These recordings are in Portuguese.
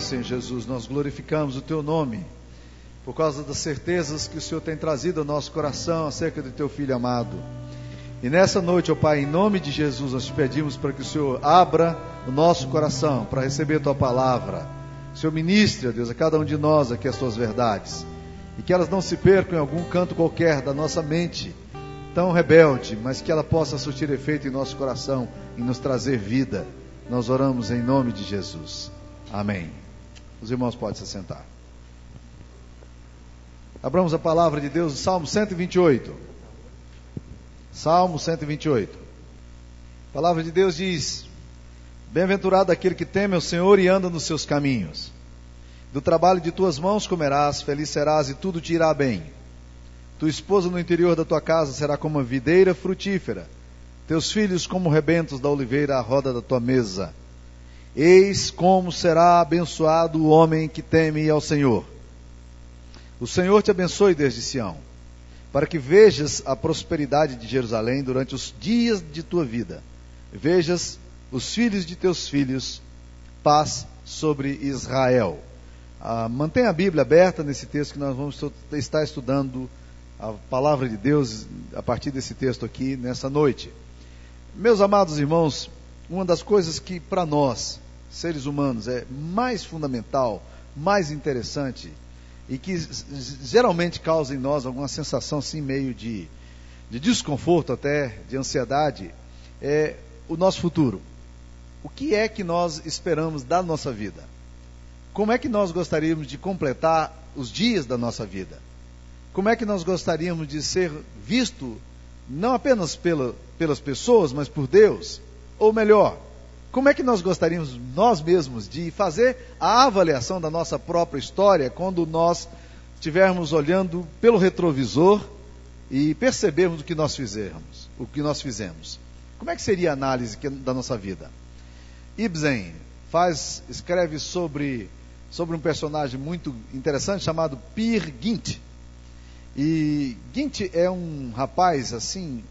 Senhor Jesus. Nós glorificamos o Teu nome por causa das certezas que o Senhor tem trazido ao nosso coração acerca do Teu Filho amado. E nessa noite, ó Pai, em nome de Jesus, nós te pedimos para que o Senhor abra o nosso coração para receber a Tua palavra. O Senhor ministre, ó Deus, a cada um de nós aqui as Tuas verdades. E que elas não se percam em algum canto qualquer da nossa mente, tão rebelde, mas que ela possa surtir efeito em nosso coração e nos trazer vida. Nós oramos em nome de Jesus. Amém. Os irmãos podem se sentar. Abramos a palavra de Deus, Salmo 128. Salmo 128. A palavra de Deus diz: Bem-aventurado aquele que teme ao Senhor e anda nos seus caminhos. Do trabalho de tuas mãos comerás, feliz serás e tudo te irá bem. Tua esposa no interior da tua casa será como uma videira frutífera, teus filhos como rebentos da oliveira à roda da tua mesa. Eis como será abençoado o homem que teme ao Senhor. O Senhor te abençoe desde Sião, para que vejas a prosperidade de Jerusalém durante os dias de tua vida. Vejas os filhos de teus filhos, paz sobre Israel. Ah, mantenha a Bíblia aberta nesse texto que nós vamos estar estudando a palavra de Deus a partir desse texto aqui nessa noite. Meus amados irmãos, uma das coisas que para nós seres humanos é mais fundamental, mais interessante e que geralmente causa em nós alguma sensação assim meio de, de desconforto até, de ansiedade, é o nosso futuro. O que é que nós esperamos da nossa vida? Como é que nós gostaríamos de completar os dias da nossa vida? Como é que nós gostaríamos de ser visto não apenas pela, pelas pessoas, mas por Deus? Ou melhor, como é que nós gostaríamos, nós mesmos, de fazer a avaliação da nossa própria história quando nós estivermos olhando pelo retrovisor e percebermos o que nós fizemos, o que nós fizemos? Como é que seria a análise da nossa vida? Ibsen faz, escreve sobre, sobre um personagem muito interessante chamado Peer Gynt. E Gynt é um rapaz assim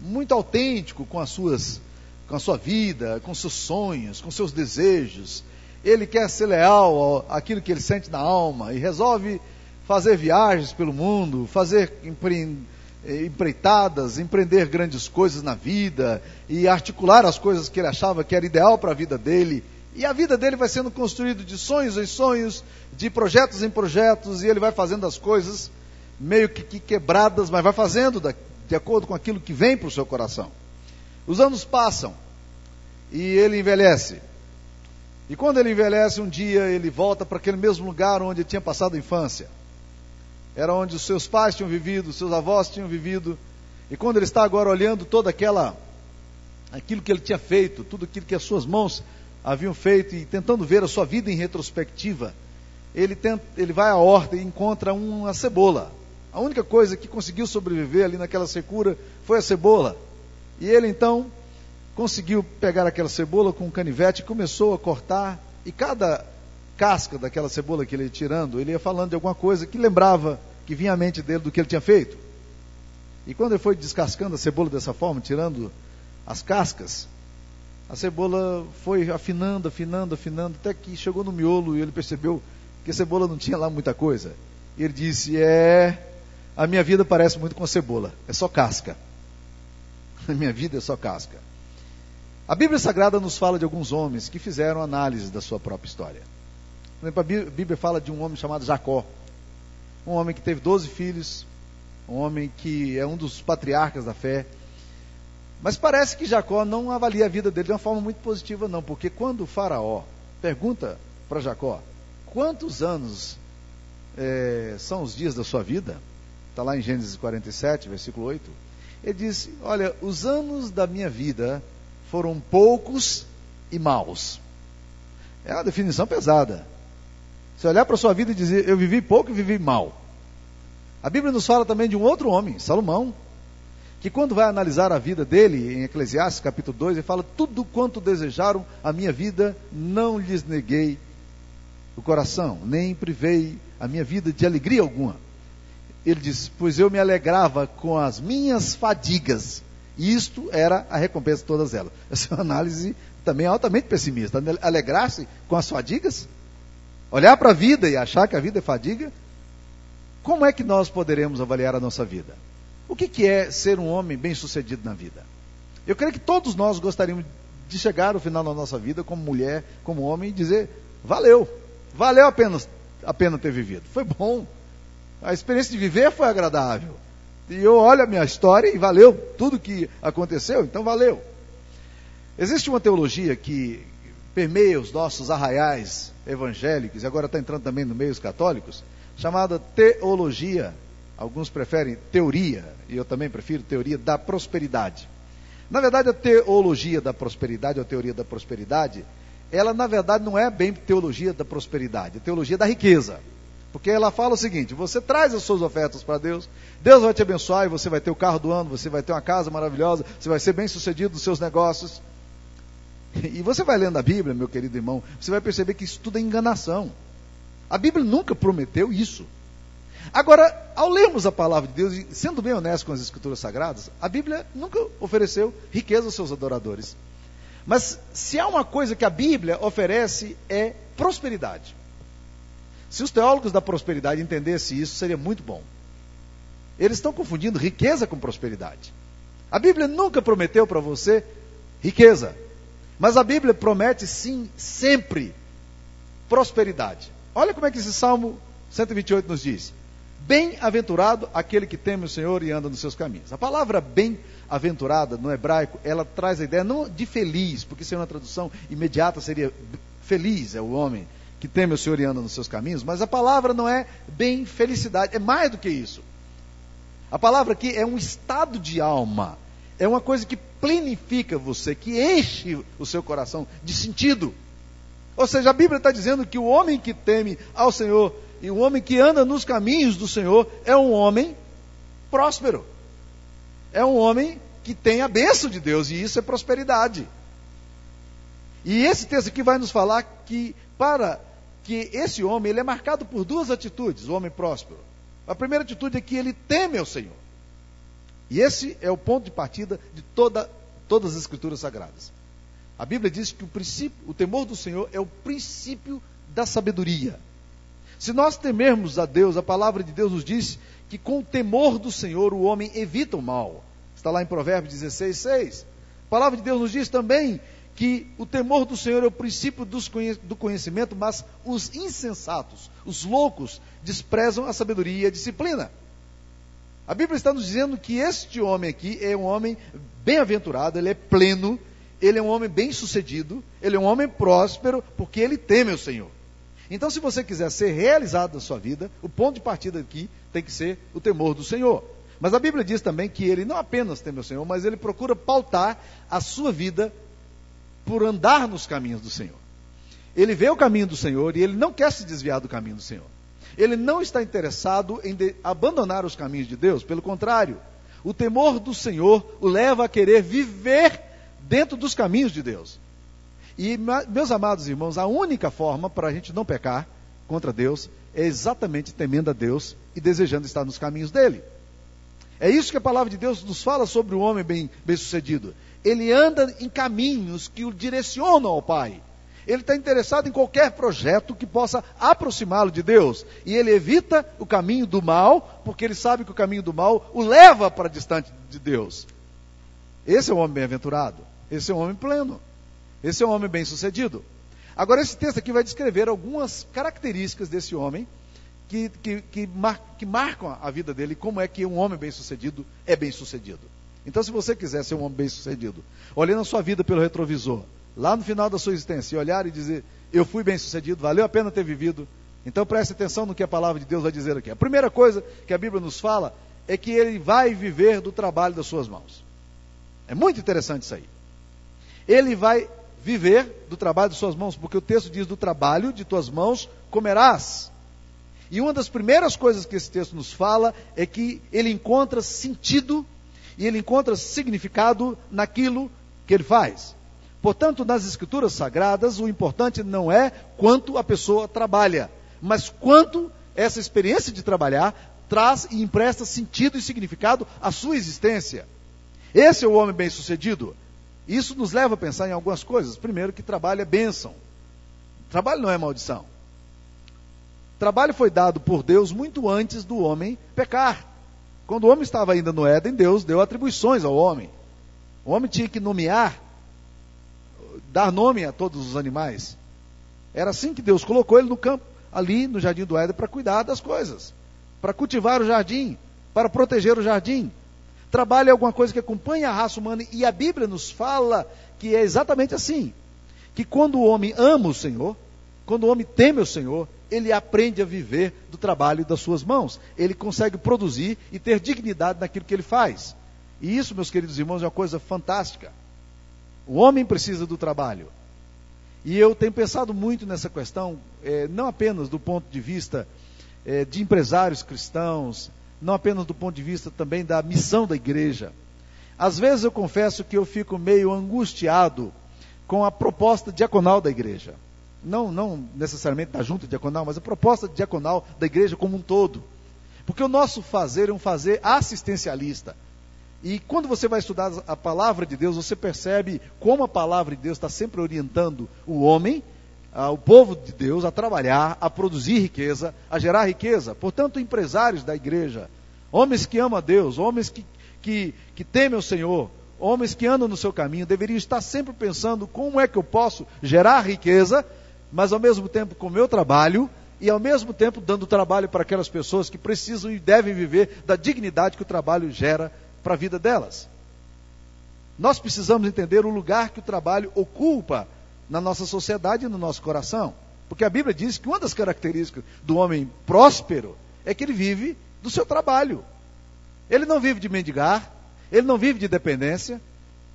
muito autêntico com as suas com a sua vida, com seus sonhos, com seus desejos. Ele quer ser leal àquilo que ele sente na alma e resolve fazer viagens pelo mundo, fazer eh, empreitadas, empreender grandes coisas na vida e articular as coisas que ele achava que era ideal para a vida dele. E a vida dele vai sendo construída de sonhos em sonhos, de projetos em projetos, e ele vai fazendo as coisas meio que, que quebradas, mas vai fazendo de acordo com aquilo que vem para o seu coração. Os anos passam e ele envelhece. E quando ele envelhece, um dia ele volta para aquele mesmo lugar onde tinha passado a infância. Era onde os seus pais tinham vivido, os seus avós tinham vivido. E quando ele está agora olhando toda aquela aquilo que ele tinha feito, tudo aquilo que as suas mãos haviam feito e tentando ver a sua vida em retrospectiva, ele, tenta, ele vai à horta e encontra uma cebola. A única coisa que conseguiu sobreviver ali naquela secura foi a cebola. E ele então conseguiu pegar aquela cebola com um canivete e começou a cortar. E cada casca daquela cebola que ele ia tirando, ele ia falando de alguma coisa que lembrava, que vinha à mente dele do que ele tinha feito. E quando ele foi descascando a cebola dessa forma, tirando as cascas, a cebola foi afinando, afinando, afinando, até que chegou no miolo e ele percebeu que a cebola não tinha lá muita coisa. E ele disse: É, a minha vida parece muito com a cebola, é só casca. A minha vida é só casca. A Bíblia Sagrada nos fala de alguns homens que fizeram análise da sua própria história. Por exemplo, a Bíblia fala de um homem chamado Jacó. Um homem que teve 12 filhos, um homem que é um dos patriarcas da fé. Mas parece que Jacó não avalia a vida dele de uma forma muito positiva, não, porque quando o Faraó pergunta para Jacó quantos anos é, são os dias da sua vida, está lá em Gênesis 47, versículo 8 ele disse: Olha, os anos da minha vida foram poucos e maus. É uma definição pesada. Se olhar para a sua vida e dizer, eu vivi pouco e vivi mal. A Bíblia nos fala também de um outro homem, Salomão, que quando vai analisar a vida dele, em Eclesiastes capítulo 2, ele fala: Tudo quanto desejaram a minha vida, não lhes neguei o coração, nem privei a minha vida de alegria alguma ele diz: Pois eu me alegrava com as minhas fadigas. E isto era a recompensa de todas elas. Essa é uma análise também altamente pessimista. Alegrar-se com as fadigas? olhar para a vida e achar que a vida é fadiga, como é que nós poderemos avaliar a nossa vida? O que, que é ser um homem bem-sucedido na vida? Eu creio que todos nós gostaríamos de chegar ao final da nossa vida, como mulher, como homem, e dizer: valeu, valeu a pena, a pena ter vivido. Foi bom. A experiência de viver foi agradável. E eu olho a minha história e valeu tudo que aconteceu, então valeu. Existe uma teologia que permeia os nossos arraiais evangélicos, e agora está entrando também no meio os católicos, chamada teologia. Alguns preferem teoria, e eu também prefiro teoria da prosperidade. Na verdade, a teologia da prosperidade, ou a teoria da prosperidade, ela na verdade não é bem teologia da prosperidade, é teologia da riqueza. Porque ela fala o seguinte: você traz as suas ofertas para Deus, Deus vai te abençoar e você vai ter o carro do ano, você vai ter uma casa maravilhosa, você vai ser bem sucedido nos seus negócios. E você vai lendo a Bíblia, meu querido irmão, você vai perceber que isso tudo é enganação. A Bíblia nunca prometeu isso. Agora, ao lermos a palavra de Deus, e sendo bem honesto com as Escrituras Sagradas, a Bíblia nunca ofereceu riqueza aos seus adoradores. Mas se há uma coisa que a Bíblia oferece é prosperidade. Se os teólogos da prosperidade entendessem isso, seria muito bom. Eles estão confundindo riqueza com prosperidade. A Bíblia nunca prometeu para você riqueza. Mas a Bíblia promete sim, sempre, prosperidade. Olha como é que esse Salmo 128 nos diz: Bem-aventurado aquele que teme o Senhor e anda nos seus caminhos. A palavra bem-aventurada no hebraico, ela traz a ideia não de feliz, porque isso é uma tradução imediata, seria feliz é o homem que teme o Senhor e anda nos seus caminhos, mas a palavra não é bem felicidade, é mais do que isso. A palavra aqui é um estado de alma, é uma coisa que plenifica você, que enche o seu coração de sentido. Ou seja, a Bíblia está dizendo que o homem que teme ao Senhor e o homem que anda nos caminhos do Senhor é um homem próspero. É um homem que tem a bênção de Deus, e isso é prosperidade. E esse texto aqui vai nos falar que para que esse homem ele é marcado por duas atitudes, o homem próspero. A primeira atitude é que ele teme ao Senhor. E esse é o ponto de partida de toda, todas as escrituras sagradas. A Bíblia diz que o princípio, o temor do Senhor é o princípio da sabedoria. Se nós temermos a Deus, a palavra de Deus nos diz que com o temor do Senhor o homem evita o mal. Está lá em Provérbios 16, 6. A palavra de Deus nos diz também que o temor do Senhor é o princípio do conhecimento, mas os insensatos, os loucos, desprezam a sabedoria e a disciplina. A Bíblia está nos dizendo que este homem aqui é um homem bem-aventurado, ele é pleno, ele é um homem bem-sucedido, ele é um homem próspero, porque ele teme o Senhor. Então, se você quiser ser realizado na sua vida, o ponto de partida aqui tem que ser o temor do Senhor. Mas a Bíblia diz também que ele não apenas teme o Senhor, mas ele procura pautar a sua vida por andar nos caminhos do Senhor. Ele vê o caminho do Senhor e ele não quer se desviar do caminho do Senhor. Ele não está interessado em abandonar os caminhos de Deus, pelo contrário, o temor do Senhor o leva a querer viver dentro dos caminhos de Deus. E, meus amados irmãos, a única forma para a gente não pecar contra Deus é exatamente temendo a Deus e desejando estar nos caminhos dele. É isso que a palavra de Deus nos fala sobre o homem bem, bem. Ele anda em caminhos que o direcionam ao Pai. Ele está interessado em qualquer projeto que possa aproximá-lo de Deus. E ele evita o caminho do mal, porque ele sabe que o caminho do mal o leva para distante de Deus. Esse é um homem bem-aventurado. Esse é um homem pleno. Esse é um homem bem-sucedido. Agora, esse texto aqui vai descrever algumas características desse homem que, que, que, mar, que marcam a vida dele, como é que um homem bem-sucedido é bem-sucedido. Então, se você quiser ser um homem bem-sucedido, olhando a sua vida pelo retrovisor, lá no final da sua existência e olhar e dizer: Eu fui bem sucedido, valeu a pena ter vivido. Então preste atenção no que a palavra de Deus vai dizer aqui. A primeira coisa que a Bíblia nos fala é que ele vai viver do trabalho das suas mãos. É muito interessante isso aí. Ele vai viver do trabalho de suas mãos, porque o texto diz: Do trabalho de tuas mãos comerás. E uma das primeiras coisas que esse texto nos fala é que ele encontra sentido e ele encontra significado naquilo que ele faz. Portanto, nas escrituras sagradas, o importante não é quanto a pessoa trabalha, mas quanto essa experiência de trabalhar traz e empresta sentido e significado à sua existência. Esse é o homem bem-sucedido. Isso nos leva a pensar em algumas coisas. Primeiro, que trabalho é bênção. Trabalho não é maldição. Trabalho foi dado por Deus muito antes do homem pecar. Quando o homem estava ainda no Éden, Deus deu atribuições ao homem. O homem tinha que nomear, dar nome a todos os animais. Era assim que Deus colocou ele no campo, ali no jardim do Éden, para cuidar das coisas, para cultivar o jardim, para proteger o jardim. Trabalho é alguma coisa que acompanha a raça humana e a Bíblia nos fala que é exatamente assim: que quando o homem ama o Senhor, quando o homem teme o Senhor, ele aprende a viver do trabalho das suas mãos. Ele consegue produzir e ter dignidade naquilo que ele faz. E isso, meus queridos irmãos, é uma coisa fantástica. O homem precisa do trabalho. E eu tenho pensado muito nessa questão, é, não apenas do ponto de vista é, de empresários cristãos, não apenas do ponto de vista também da missão da igreja. Às vezes eu confesso que eu fico meio angustiado com a proposta diaconal da igreja. Não, não necessariamente da junta diaconal, mas a proposta diaconal da igreja como um todo. Porque o nosso fazer é um fazer assistencialista. E quando você vai estudar a palavra de Deus, você percebe como a palavra de Deus está sempre orientando o homem, o povo de Deus, a trabalhar, a produzir riqueza, a gerar riqueza. Portanto, empresários da igreja, homens que amam a Deus, homens que, que, que temem o Senhor, homens que andam no seu caminho, deveriam estar sempre pensando como é que eu posso gerar riqueza, mas ao mesmo tempo com o meu trabalho e ao mesmo tempo dando trabalho para aquelas pessoas que precisam e devem viver da dignidade que o trabalho gera para a vida delas. Nós precisamos entender o lugar que o trabalho ocupa na nossa sociedade e no nosso coração. Porque a Bíblia diz que uma das características do homem próspero é que ele vive do seu trabalho. Ele não vive de mendigar, ele não vive de dependência.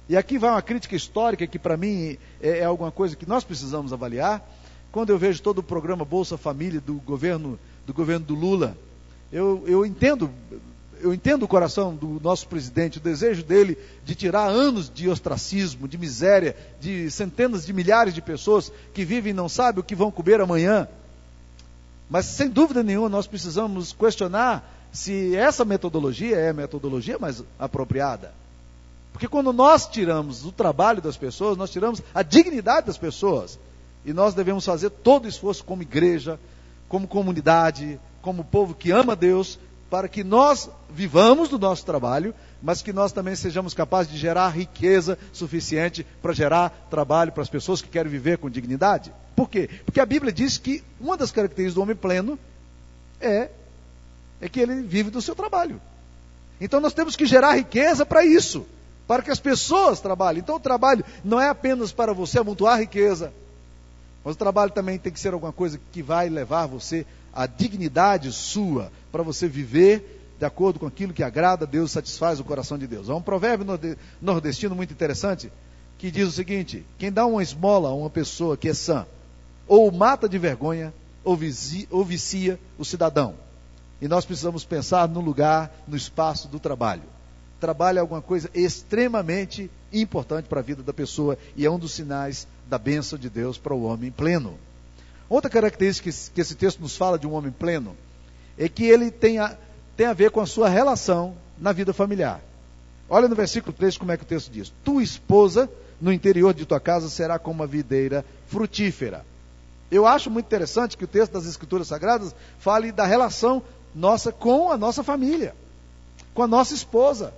E aqui vai uma crítica histórica que para mim é, é alguma coisa que nós precisamos avaliar. Quando eu vejo todo o programa Bolsa Família do governo do governo do Lula, eu, eu entendo eu entendo o coração do nosso presidente, o desejo dele de tirar anos de ostracismo, de miséria, de centenas de milhares de pessoas que vivem e não sabem o que vão comer amanhã. Mas sem dúvida nenhuma nós precisamos questionar se essa metodologia é a metodologia mais apropriada. Porque quando nós tiramos o trabalho das pessoas, nós tiramos a dignidade das pessoas. E nós devemos fazer todo o esforço como igreja, como comunidade, como povo que ama Deus, para que nós vivamos do nosso trabalho, mas que nós também sejamos capazes de gerar riqueza suficiente para gerar trabalho para as pessoas que querem viver com dignidade. Por quê? Porque a Bíblia diz que uma das características do homem pleno é, é que ele vive do seu trabalho. Então nós temos que gerar riqueza para isso, para que as pessoas trabalhem. Então o trabalho não é apenas para você amontoar riqueza, mas o trabalho também tem que ser alguma coisa que vai levar você à dignidade sua, para você viver de acordo com aquilo que agrada a Deus, satisfaz o coração de Deus. Há um provérbio nordestino muito interessante que diz o seguinte: quem dá uma esmola a uma pessoa que é sã, ou mata de vergonha, ou, vicia, ou vicia o cidadão. E nós precisamos pensar no lugar, no espaço do trabalho. Trabalho é alguma coisa extremamente importante para a vida da pessoa e é um dos sinais da bênção de Deus para o homem pleno. Outra característica que esse texto nos fala de um homem pleno é que ele tem a, tem a ver com a sua relação na vida familiar. Olha no versículo 3 como é que o texto diz: Tua esposa no interior de tua casa será como uma videira frutífera. Eu acho muito interessante que o texto das Escrituras Sagradas fale da relação nossa com a nossa família, com a nossa esposa.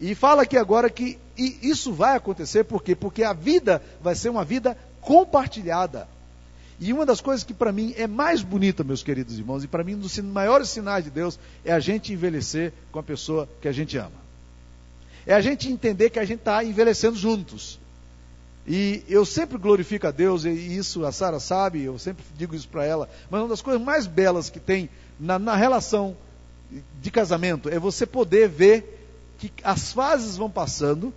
E fala aqui agora que isso vai acontecer por quê? Porque a vida vai ser uma vida compartilhada. E uma das coisas que para mim é mais bonita, meus queridos irmãos, e para mim um dos maiores sinais de Deus é a gente envelhecer com a pessoa que a gente ama. É a gente entender que a gente está envelhecendo juntos. E eu sempre glorifico a Deus, e isso a Sara sabe, eu sempre digo isso para ela, mas uma das coisas mais belas que tem na, na relação de casamento é você poder ver que as fases vão passando,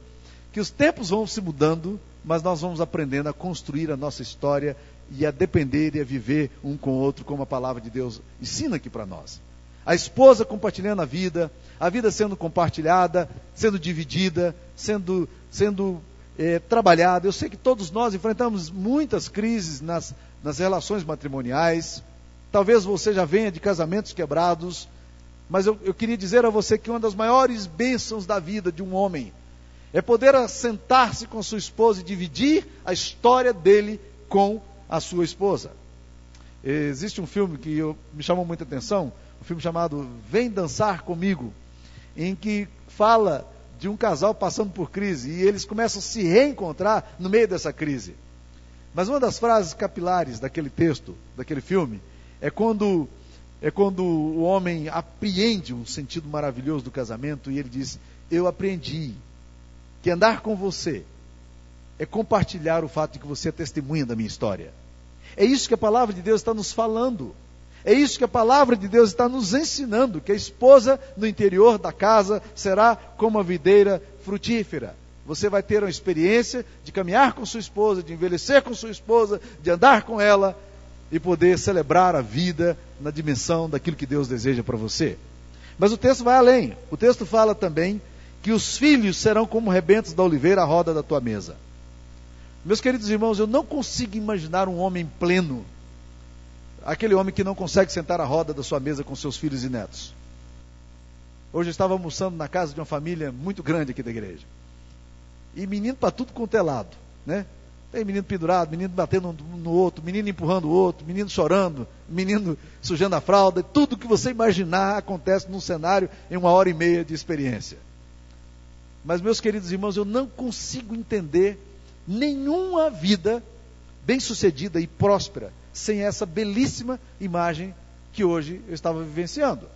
que os tempos vão se mudando, mas nós vamos aprendendo a construir a nossa história e a depender e a viver um com o outro, como a palavra de Deus ensina aqui para nós. A esposa compartilhando a vida, a vida sendo compartilhada, sendo dividida, sendo, sendo é, trabalhada. Eu sei que todos nós enfrentamos muitas crises nas, nas relações matrimoniais. Talvez você já venha de casamentos quebrados, mas eu, eu queria dizer a você que uma das maiores bênçãos da vida de um homem é poder sentar-se com sua esposa e dividir a história dele com a sua esposa. Existe um filme que eu, me chamou muita atenção, um filme chamado Vem Dançar Comigo, em que fala de um casal passando por crise e eles começam a se reencontrar no meio dessa crise. Mas uma das frases capilares daquele texto, daquele filme, é quando é quando o homem apreende um sentido maravilhoso do casamento e ele diz: Eu aprendi que andar com você é compartilhar o fato de que você é testemunha da minha história. É isso que a palavra de Deus está nos falando. É isso que a palavra de Deus está nos ensinando: que a esposa no interior da casa será como a videira frutífera. Você vai ter uma experiência de caminhar com sua esposa, de envelhecer com sua esposa, de andar com ela e poder celebrar a vida na dimensão daquilo que Deus deseja para você. Mas o texto vai além. O texto fala também que os filhos serão como rebentos da oliveira à roda da tua mesa. Meus queridos irmãos, eu não consigo imaginar um homem pleno, aquele homem que não consegue sentar à roda da sua mesa com seus filhos e netos. Hoje eu estava almoçando na casa de uma família muito grande aqui da igreja. E menino para tudo quanto é lado, né? Tem menino pendurado, menino batendo no outro, menino empurrando o outro, menino chorando, menino sujando a fralda, tudo que você imaginar acontece num cenário em uma hora e meia de experiência. Mas, meus queridos irmãos, eu não consigo entender nenhuma vida bem-sucedida e próspera sem essa belíssima imagem que hoje eu estava vivenciando.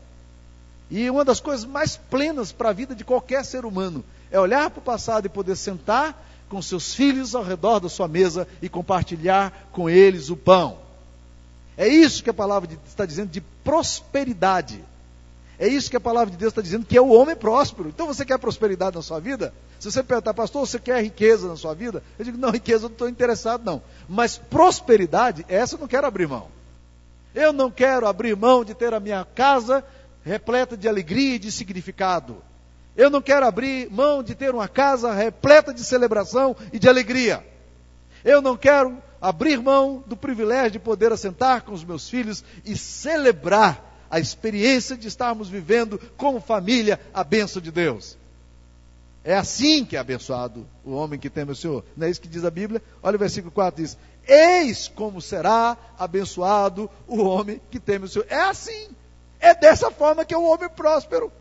E uma das coisas mais plenas para a vida de qualquer ser humano é olhar para o passado e poder sentar com seus filhos ao redor da sua mesa e compartilhar com eles o pão. É isso que a palavra está dizendo de prosperidade. É isso que a palavra de Deus está dizendo, que é o homem próspero. Então você quer prosperidade na sua vida? Se você perguntar, pastor, você quer riqueza na sua vida? Eu digo, não, riqueza eu não estou interessado, não. Mas prosperidade, essa eu não quero abrir mão. Eu não quero abrir mão de ter a minha casa repleta de alegria e de significado. Eu não quero abrir mão de ter uma casa repleta de celebração e de alegria. Eu não quero abrir mão do privilégio de poder assentar com os meus filhos e celebrar a experiência de estarmos vivendo como família a benção de Deus. É assim que é abençoado o homem que teme o Senhor. Não é isso que diz a Bíblia? Olha o versículo 4 diz: Eis como será abençoado o homem que teme o Senhor. É assim. É dessa forma que é o homem próspero.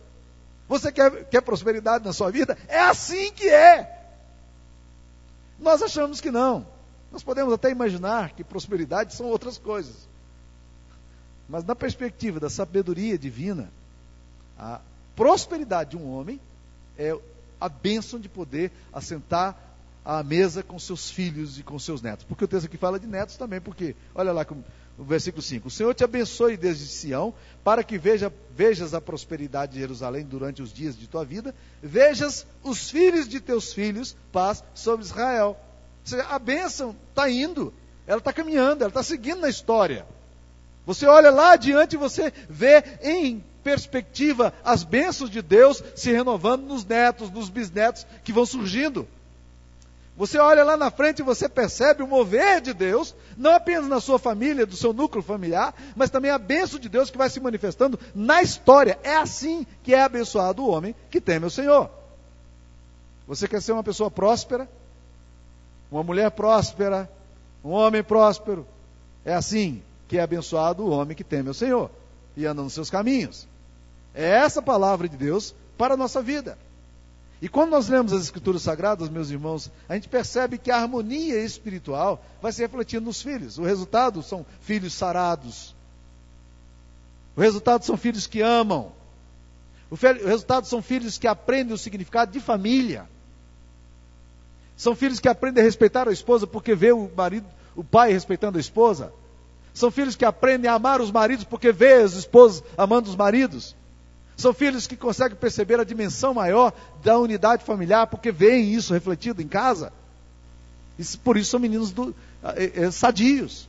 Você quer, quer prosperidade na sua vida? É assim que é. Nós achamos que não. Nós podemos até imaginar que prosperidade são outras coisas. Mas na perspectiva da sabedoria divina, a prosperidade de um homem é a bênção de poder assentar à mesa com seus filhos e com seus netos. Porque o texto aqui fala de netos também, porque, olha lá o versículo 5: O Senhor te abençoe desde Sião, para que veja, vejas a prosperidade de Jerusalém durante os dias de tua vida, vejas os filhos de teus filhos, paz sobre Israel. Seja, a bênção está indo, ela está caminhando, ela está seguindo na história. Você olha lá adiante e você vê em perspectiva as bênçãos de Deus se renovando nos netos, nos bisnetos que vão surgindo. Você olha lá na frente e você percebe o mover de Deus, não apenas na sua família, do seu núcleo familiar, mas também a bênção de Deus que vai se manifestando na história. É assim que é abençoado o homem que teme o Senhor. Você quer ser uma pessoa próspera? Uma mulher próspera? Um homem próspero? É assim que é abençoado o homem que teme o Senhor e anda nos seus caminhos. É essa palavra de Deus para a nossa vida. E quando nós lemos as Escrituras Sagradas, meus irmãos, a gente percebe que a harmonia espiritual vai se refletindo nos filhos. O resultado são filhos sarados. O resultado são filhos que amam. O, o resultado são filhos que aprendem o significado de família. São filhos que aprendem a respeitar a esposa porque vê o marido, o pai respeitando a esposa. São filhos que aprendem a amar os maridos porque vê as esposas amando os maridos. São filhos que conseguem perceber a dimensão maior da unidade familiar, porque veem isso refletido em casa. Por isso são meninos do, é, é, sadios.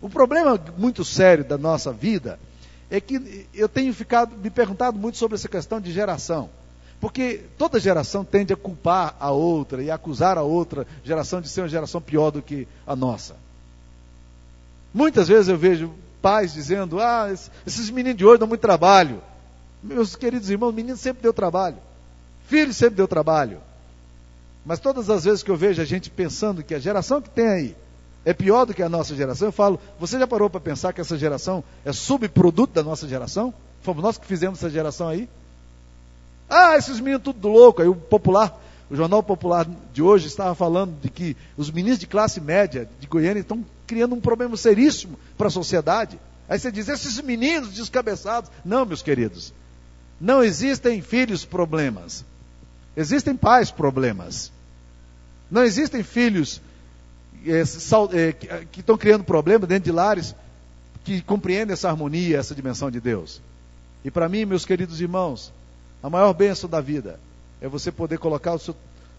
O problema muito sério da nossa vida é que eu tenho ficado me perguntado muito sobre essa questão de geração. Porque toda geração tende a culpar a outra e acusar a outra geração de ser uma geração pior do que a nossa. Muitas vezes eu vejo pais dizendo: Ah, esses meninos de hoje dão muito trabalho. Meus queridos irmãos, menino sempre deu trabalho. Filho sempre deu trabalho. Mas todas as vezes que eu vejo a gente pensando que a geração que tem aí é pior do que a nossa geração. Eu falo, você já parou para pensar que essa geração é subproduto da nossa geração? Fomos nós que fizemos essa geração aí? Ah, esses meninos tudo louco. Aí o popular, o jornal popular de hoje estava falando de que os meninos de classe média de Goiânia estão criando um problema seríssimo para a sociedade. Aí você diz, esses meninos descabeçados. Não, meus queridos. Não existem filhos problemas. Existem pais problemas. Não existem filhos é, é, que estão criando problemas dentro de lares que compreendem essa harmonia, essa dimensão de Deus. E para mim, meus queridos irmãos, a maior bênção da vida é você poder colocar seu,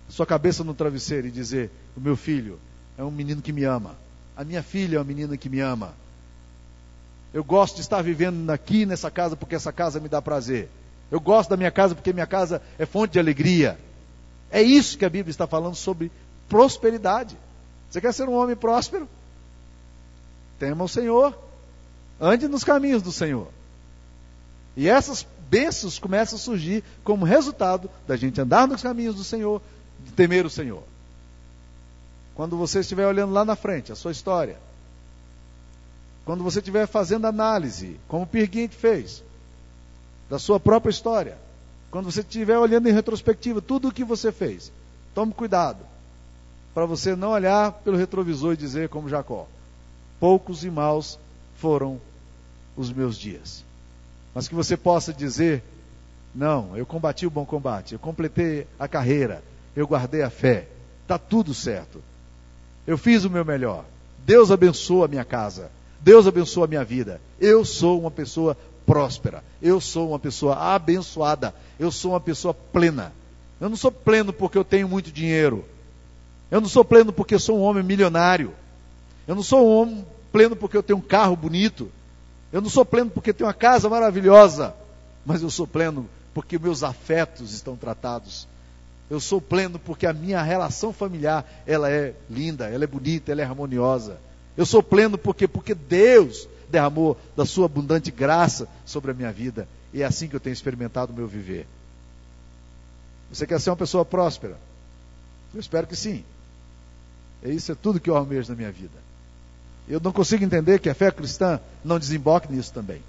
sua cabeça no travesseiro e dizer: O meu filho é um menino que me ama. A minha filha é uma menina que me ama. Eu gosto de estar vivendo aqui nessa casa porque essa casa me dá prazer. Eu gosto da minha casa porque minha casa é fonte de alegria. É isso que a Bíblia está falando sobre prosperidade. Você quer ser um homem próspero? Tema o Senhor. Ande nos caminhos do Senhor. E essas bênçãos começam a surgir como resultado da gente andar nos caminhos do Senhor, de temer o Senhor. Quando você estiver olhando lá na frente a sua história, quando você estiver fazendo análise, como o Pirguinte fez, da sua própria história, quando você estiver olhando em retrospectiva tudo o que você fez, tome cuidado para você não olhar pelo retrovisor e dizer como Jacó: poucos e maus foram os meus dias. Mas que você possa dizer: não, eu combati o bom combate, eu completei a carreira, eu guardei a fé, está tudo certo. Eu fiz o meu melhor. Deus abençoa a minha casa. Deus abençoa a minha vida. Eu sou uma pessoa próspera. Eu sou uma pessoa abençoada. Eu sou uma pessoa plena. Eu não sou pleno porque eu tenho muito dinheiro. Eu não sou pleno porque sou um homem milionário. Eu não sou um homem pleno porque eu tenho um carro bonito. Eu não sou pleno porque tenho uma casa maravilhosa. Mas eu sou pleno porque meus afetos estão tratados. Eu sou pleno porque a minha relação familiar, ela é linda, ela é bonita, ela é harmoniosa. Eu sou pleno porque porque Deus derramou da sua abundante graça sobre a minha vida. E é assim que eu tenho experimentado o meu viver. Você quer ser uma pessoa próspera? Eu espero que sim. É isso é tudo que eu almejo na minha vida. Eu não consigo entender que a fé cristã não desemboque nisso também.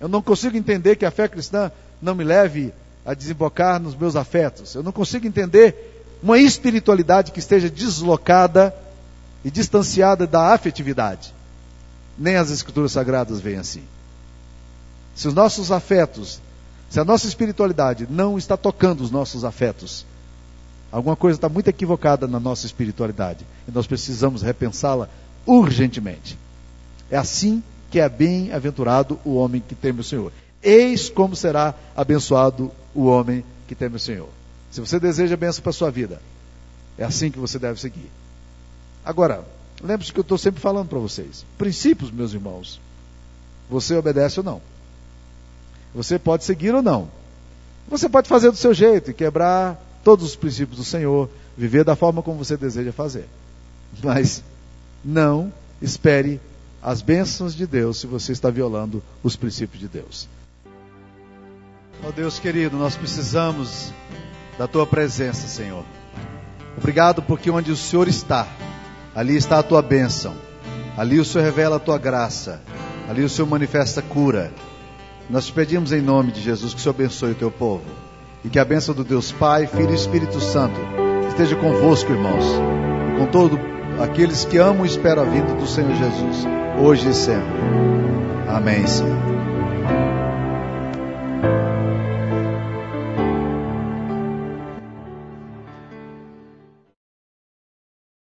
Eu não consigo entender que a fé cristã não me leve a desembocar nos meus afetos. Eu não consigo entender uma espiritualidade que esteja deslocada e distanciada da afetividade. Nem as escrituras sagradas veem assim. Se os nossos afetos, se a nossa espiritualidade não está tocando os nossos afetos, Alguma coisa está muito equivocada na nossa espiritualidade e nós precisamos repensá-la urgentemente. É assim que é bem-aventurado o homem que teme o Senhor. Eis como será abençoado o homem que teme o Senhor. Se você deseja bênção para a sua vida, é assim que você deve seguir. Agora, lembre-se que eu estou sempre falando para vocês. Princípios, meus irmãos. Você obedece ou não. Você pode seguir ou não. Você pode fazer do seu jeito e quebrar todos os princípios do Senhor, viver da forma como você deseja fazer. Mas não espere as bênçãos de Deus se você está violando os princípios de Deus. Ó oh Deus querido, nós precisamos da tua presença, Senhor. Obrigado porque onde o Senhor está, ali está a tua bênção. Ali o Senhor revela a tua graça. Ali o Senhor manifesta cura. Nós te pedimos em nome de Jesus que o Senhor abençoe o teu povo. E que a bênção do Deus Pai, Filho e Espírito Santo esteja convosco, irmãos, e com todos aqueles que amam e esperam a vinda do Senhor Jesus, hoje e sempre. Amém, Senhor.